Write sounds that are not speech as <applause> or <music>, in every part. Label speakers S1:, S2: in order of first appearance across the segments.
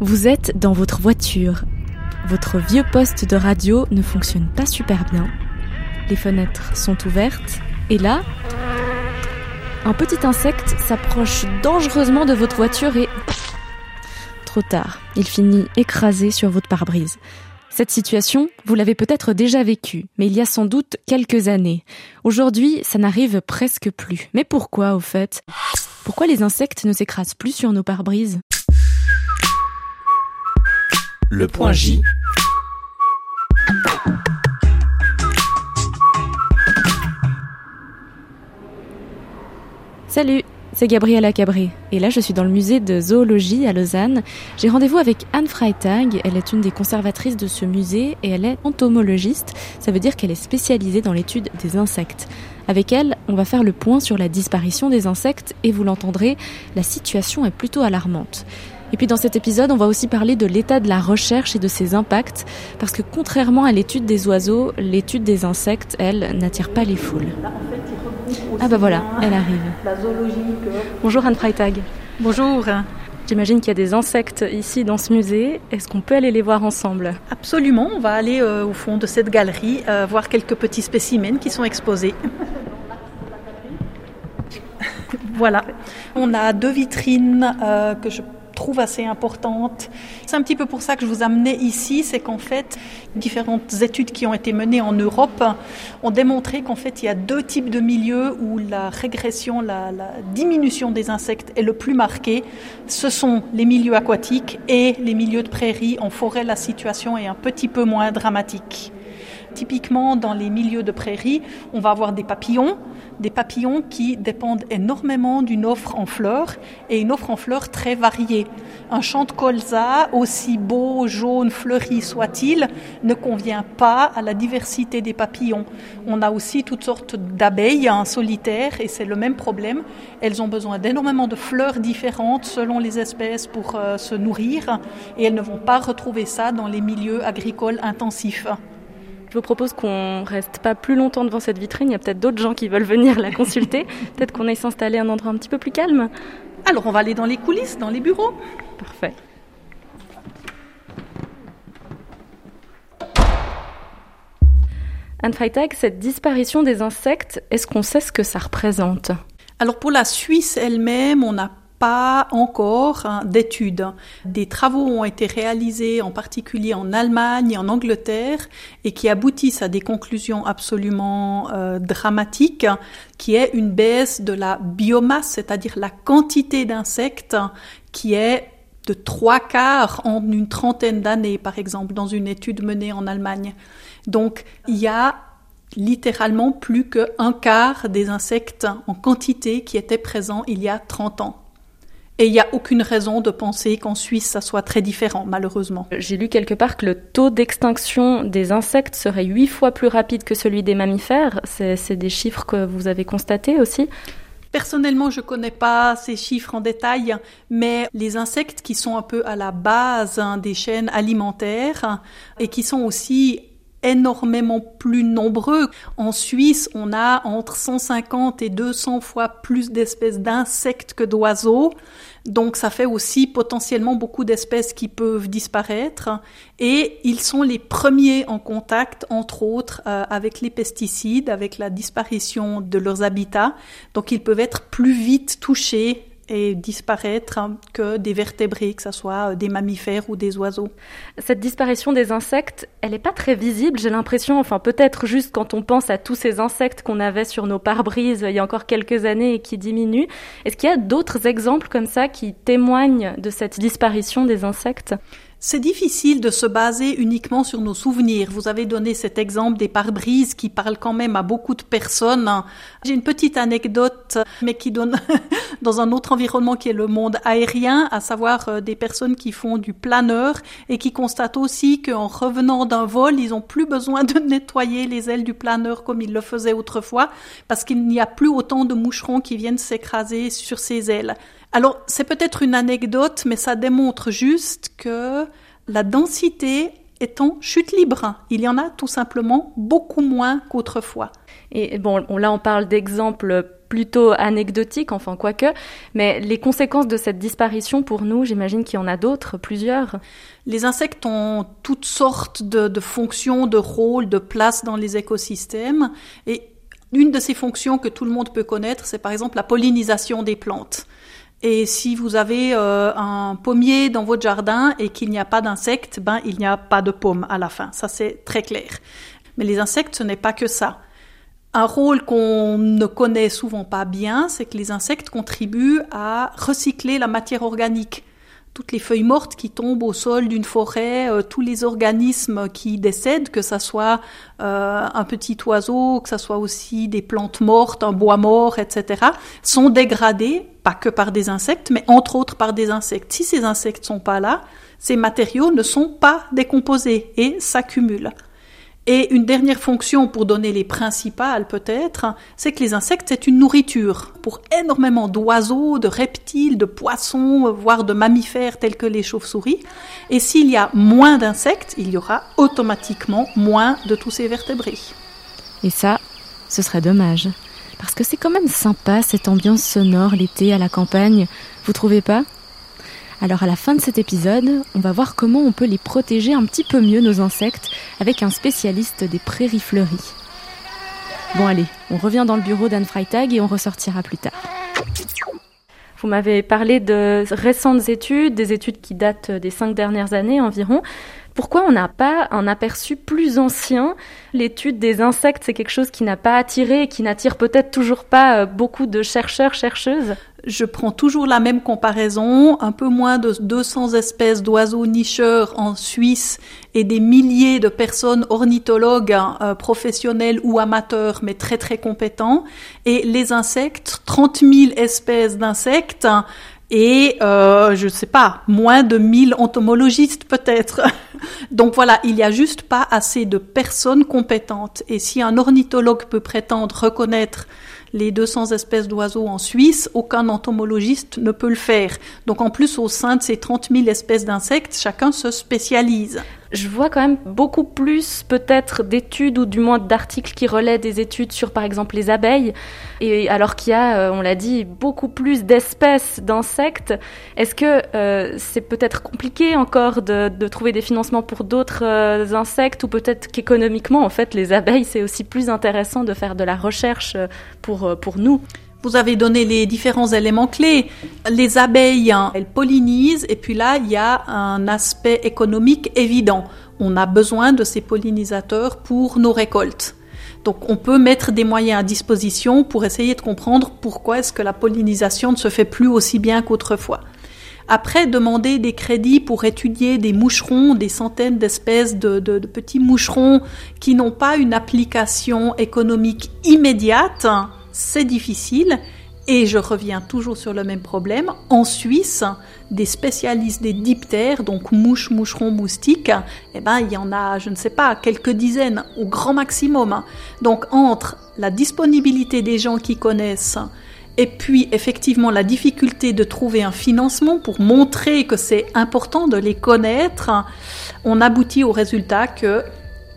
S1: Vous êtes dans votre voiture. Votre vieux poste de radio ne fonctionne pas super bien. Les fenêtres sont ouvertes. Et là, un petit insecte s'approche dangereusement de votre voiture et... Trop tard, il finit écrasé sur votre pare-brise. Cette situation, vous l'avez peut-être déjà vécue, mais il y a sans doute quelques années. Aujourd'hui, ça n'arrive presque plus. Mais pourquoi, au fait? Pourquoi les insectes ne s'écrasent plus sur nos pare-brises?
S2: Le point J.
S1: Salut, c'est Gabriella Cabré. Et là, je suis dans le musée de zoologie à Lausanne. J'ai rendez-vous avec Anne Freitag. Elle est une des conservatrices de ce musée et elle est entomologiste. Ça veut dire qu'elle est spécialisée dans l'étude des insectes. Avec elle, on va faire le point sur la disparition des insectes et vous l'entendrez, la situation est plutôt alarmante. Et puis dans cet épisode, on va aussi parler de l'état de la recherche et de ses impacts, parce que contrairement à l'étude des oiseaux, l'étude des insectes, elle, n'attire pas les foules. Ah bah voilà, elle arrive. Bonjour Anne Freitag.
S3: Bonjour.
S1: J'imagine qu'il y a des insectes ici dans ce musée. Est-ce qu'on peut aller les voir ensemble?
S3: Absolument, on va aller euh, au fond de cette galerie euh, voir quelques petits spécimens qui sont exposés. <laughs> voilà, on a deux vitrines euh, que je trouve assez importante. C'est un petit peu pour ça que je vous amenais ici, c'est qu'en fait, différentes études qui ont été menées en Europe ont démontré qu'en fait, il y a deux types de milieux où la régression, la, la diminution des insectes est le plus marquée. Ce sont les milieux aquatiques et les milieux de prairie. En forêt, la situation est un petit peu moins dramatique. Typiquement, dans les milieux de prairie, on va avoir des papillons, des papillons qui dépendent énormément d'une offre en fleurs et une offre en fleurs très variée. Un champ de colza, aussi beau, jaune, fleuri soit-il, ne convient pas à la diversité des papillons. On a aussi toutes sortes d'abeilles hein, solitaires et c'est le même problème. Elles ont besoin d'énormément de fleurs différentes selon les espèces pour euh, se nourrir et elles ne vont pas retrouver ça dans les milieux agricoles intensifs.
S1: Je vous propose qu'on reste pas plus longtemps devant cette vitrine. Il y a peut-être d'autres gens qui veulent venir la consulter. <laughs> peut-être qu'on aille s'installer à un endroit un petit peu plus calme.
S3: Alors, on va aller dans les coulisses, dans les bureaux.
S1: Parfait. Anne Freitag, cette disparition des insectes, est-ce qu'on sait ce que ça représente?
S3: Alors pour la Suisse elle-même, on n'a pas encore hein, d'études. Des travaux ont été réalisés en particulier en Allemagne et en Angleterre et qui aboutissent à des conclusions absolument euh, dramatiques qui est une baisse de la biomasse, c'est-à-dire la quantité d'insectes qui est de trois quarts en une trentaine d'années, par exemple, dans une étude menée en Allemagne. Donc, il y a littéralement plus qu'un quart des insectes en quantité qui étaient présents il y a 30 ans. Et il n'y a aucune raison de penser qu'en Suisse, ça soit très différent, malheureusement.
S1: J'ai lu quelque part que le taux d'extinction des insectes serait huit fois plus rapide que celui des mammifères. C'est des chiffres que vous avez constatés aussi
S3: Personnellement, je ne connais pas ces chiffres en détail, mais les insectes qui sont un peu à la base hein, des chaînes alimentaires et qui sont aussi énormément plus nombreux. En Suisse, on a entre 150 et 200 fois plus d'espèces d'insectes que d'oiseaux. Donc ça fait aussi potentiellement beaucoup d'espèces qui peuvent disparaître. Et ils sont les premiers en contact, entre autres, euh, avec les pesticides, avec la disparition de leurs habitats. Donc ils peuvent être plus vite touchés et disparaître que des vertébrés, que ce soit euh, des mammifères ou des oiseaux.
S1: Cette disparition des insectes, elle n'est pas très visible, j'ai l'impression, enfin peut-être juste quand on pense à tous ces insectes qu'on avait sur nos pare-brises il y a encore quelques années et qui diminuent. Est-ce qu'il y a d'autres exemples comme ça qui témoignent de cette disparition des insectes?
S3: C'est difficile de se baser uniquement sur nos souvenirs. Vous avez donné cet exemple des pare-brises qui parlent quand même à beaucoup de personnes. J'ai une petite anecdote, mais qui donne <laughs> dans un autre environnement qui est le monde aérien, à savoir euh, des personnes qui font du planeur et qui constatent aussi qu'en revenant d'un vol, ils n'ont plus besoin de nettoyer les ailes du planeur comme ils le faisaient autrefois, parce qu'il n'y a plus autant de moucherons qui viennent s'écraser sur ces ailes. Alors, c'est peut-être une anecdote, mais ça démontre juste que la densité est en chute libre. Il y en a tout simplement beaucoup moins qu'autrefois.
S1: Et bon, là, on parle d'exemples plutôt anecdotique, enfin quoique, mais les conséquences de cette disparition pour nous, j'imagine qu'il y en a d'autres, plusieurs.
S3: Les insectes ont toutes sortes de, de fonctions, de rôles, de places dans les écosystèmes et une de ces fonctions que tout le monde peut connaître, c'est par exemple la pollinisation des plantes. Et si vous avez euh, un pommier dans votre jardin et qu'il n'y a pas d'insectes, ben il n'y a pas de pommes à la fin. Ça c'est très clair. Mais les insectes, ce n'est pas que ça. Un rôle qu'on ne connaît souvent pas bien, c'est que les insectes contribuent à recycler la matière organique toutes les feuilles mortes qui tombent au sol d'une forêt, euh, tous les organismes qui décèdent, que ça soit euh, un petit oiseau, que ça soit aussi des plantes mortes, un bois mort, etc., sont dégradés, pas que par des insectes, mais entre autres par des insectes. Si ces insectes sont pas là, ces matériaux ne sont pas décomposés et s'accumulent. Et une dernière fonction pour donner les principales peut-être, c'est que les insectes, c'est une nourriture pour énormément d'oiseaux, de reptiles, de poissons, voire de mammifères tels que les chauves-souris. Et s'il y a moins d'insectes, il y aura automatiquement moins de tous ces vertébrés.
S1: Et ça, ce serait dommage. Parce que c'est quand même sympa cette ambiance sonore l'été à la campagne, vous trouvez pas? Alors à la fin de cet épisode, on va voir comment on peut les protéger un petit peu mieux nos insectes avec un spécialiste des prairies fleuries. Bon allez, on revient dans le bureau d'Anne Freitag et on ressortira plus tard. Vous m'avez parlé de récentes études, des études qui datent des cinq dernières années environ. Pourquoi on n'a pas un aperçu plus ancien? L'étude des insectes, c'est quelque chose qui n'a pas attiré et qui n'attire peut-être toujours pas euh, beaucoup de chercheurs, chercheuses?
S3: Je prends toujours la même comparaison, un peu moins de 200 espèces d'oiseaux nicheurs en Suisse et des milliers de personnes ornithologues euh, professionnels ou amateurs mais très très compétents. Et les insectes, 30 000 espèces d'insectes et euh, je ne sais pas, moins de 1000 entomologistes peut-être. <laughs> Donc voilà, il n'y a juste pas assez de personnes compétentes. Et si un ornithologue peut prétendre reconnaître les 200 espèces d'oiseaux en Suisse, aucun entomologiste ne peut le faire. Donc en plus, au sein de ces 30 000 espèces d'insectes, chacun se spécialise
S1: je vois quand même beaucoup plus peut-être d'études ou du moins d'articles qui relaient des études sur par exemple les abeilles. Et alors qu'il y a, euh, on l'a dit, beaucoup plus d'espèces d'insectes, est-ce que euh, c'est peut-être compliqué encore de, de, trouver des financements pour d'autres euh, insectes ou peut-être qu'économiquement en fait les abeilles c'est aussi plus intéressant de faire de la recherche pour, pour nous?
S3: Vous avez donné les différents éléments clés. Les abeilles, hein, elles pollinisent et puis là, il y a un aspect économique évident. On a besoin de ces pollinisateurs pour nos récoltes. Donc on peut mettre des moyens à disposition pour essayer de comprendre pourquoi est-ce que la pollinisation ne se fait plus aussi bien qu'autrefois. Après, demander des crédits pour étudier des moucherons, des centaines d'espèces de, de, petits moucherons qui n'ont pas une application économique immédiate, c'est difficile. Et je reviens toujours sur le même problème. En Suisse, des spécialistes des diptères, donc mouches, moucherons, moustiques, eh ben, il y en a, je ne sais pas, quelques dizaines au grand maximum. Donc, entre la disponibilité des gens qui connaissent et puis effectivement la difficulté de trouver un financement pour montrer que c'est important de les connaître, on aboutit au résultat que,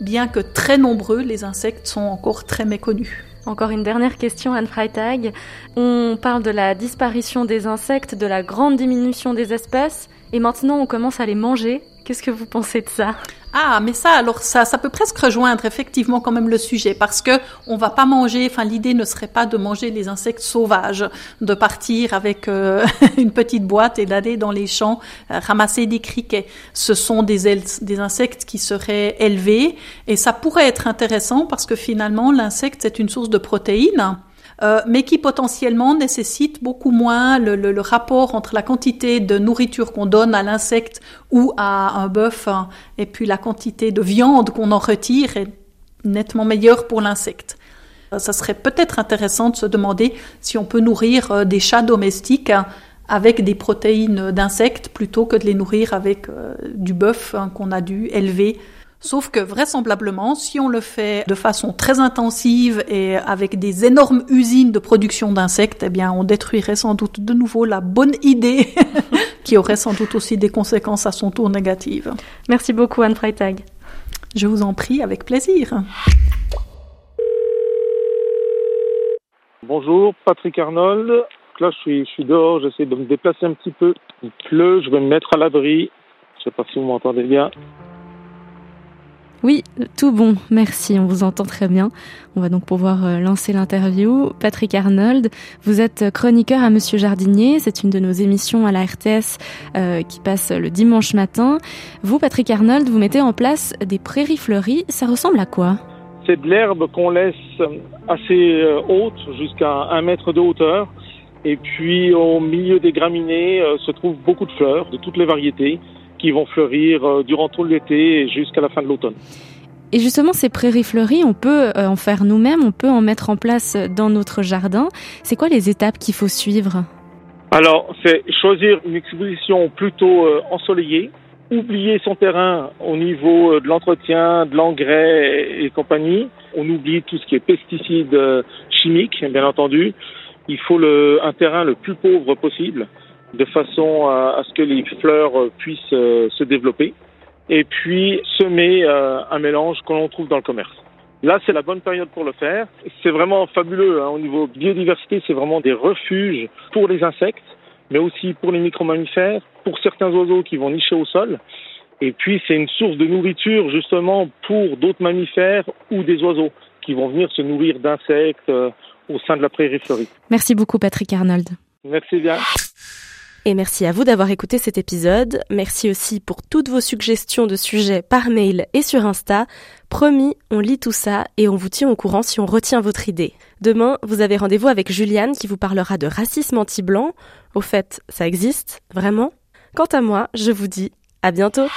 S3: bien que très nombreux, les insectes sont encore très méconnus.
S1: Encore une dernière question, Anne Freitag. On parle de la disparition des insectes, de la grande diminution des espèces, et maintenant on commence à les manger. Qu'est-ce que vous pensez de ça?
S3: Ah, mais ça, alors ça, ça peut presque rejoindre effectivement quand même le sujet parce que on va pas manger. Enfin, l'idée ne serait pas de manger les insectes sauvages, de partir avec euh, <laughs> une petite boîte et d'aller dans les champs euh, ramasser des criquets. Ce sont des, des insectes qui seraient élevés et ça pourrait être intéressant parce que finalement l'insecte c'est une source de protéines. Euh, mais qui potentiellement nécessite beaucoup moins le, rapport entre la quantité de nourriture qu'on donne à l'insecte ou à un bœuf hein, et puis la quantité de viande qu'on en retire est nettement meilleure pour l'insecte. Euh, ça serait peut-être intéressant de se demander si on peut nourrir euh, des chats domestiques hein, avec des protéines d'insectes plutôt que de les nourrir avec du bœuf hein, qu'on a dû élever Sauf que vraisemblablement, si on le fait de façon très intensive et avec des énormes usines de production d'insectes, eh bien, on détruirait sans doute de nouveau la bonne idée <laughs> qui aurait sans doute aussi des conséquences à son tour négatives.
S1: Merci beaucoup, Anne Freitag.
S3: Je vous en prie, avec plaisir.
S4: Bonjour, Patrick Arnold. Là, je suis, je suis dehors, j'essaie de me déplacer un petit peu. Il pleut, je vais me mettre à l'abri. Je sais pas si vous m'entendez bien.
S1: Oui, tout bon, merci, on vous entend très bien. On va donc pouvoir euh, lancer l'interview. Patrick Arnold, vous êtes chroniqueur à Monsieur Jardinier, c'est une de nos émissions à la RTS euh, qui passe le dimanche matin. Vous, Patrick Arnold, vous mettez en place des prairies fleuries, ça ressemble à quoi?
S4: C'est de l'herbe qu'on laisse assez euh, haute, jusqu'à un mètre de hauteur. Et puis au milieu des graminées se trouvent beaucoup de fleurs de toutes les variétés qui vont fleurir euh, durant tout l'été et jusqu'à la fin de l'automne.
S1: Et justement, ces prairies fleuries, on peut euh, en faire nous-mêmes, on peut en mettre en place dans notre jardin. C'est quoi les étapes qu'il faut suivre?
S4: Alors, c'est choisir une exposition plutôt euh, ensoleillée, oublier son terrain au niveau de l'entretien, de l'engrais et compagnie. On oublie tout ce qui est pesticides chimiques, bien entendu. Il faut le, un terrain le plus pauvre possible de façon à, à ce que les fleurs puissent euh, se développer. Et puis semer euh, un mélange que l'on trouve dans le commerce. Là, c'est la bonne période pour le faire. C'est vraiment fabuleux. Hein. Au niveau biodiversité, c'est vraiment des refuges pour les insectes, mais aussi pour les micro-mammifères, pour certains oiseaux qui vont nicher au sol. Et puis, c'est une source de nourriture justement pour d'autres mammifères ou des oiseaux qui vont venir se nourrir d'insectes euh, au sein de la prairie fleurie.
S1: Merci beaucoup, Patrick Arnold.
S4: Merci bien.
S1: Et merci à vous d'avoir écouté cet épisode. Merci aussi pour toutes vos suggestions de sujets par mail et sur Insta. Promis, on lit tout ça et on vous tient au courant si on retient votre idée. Demain, vous avez rendez-vous avec Juliane qui vous parlera de racisme anti-blanc. Au fait, ça existe Vraiment? Quant à moi, je vous dis à bientôt.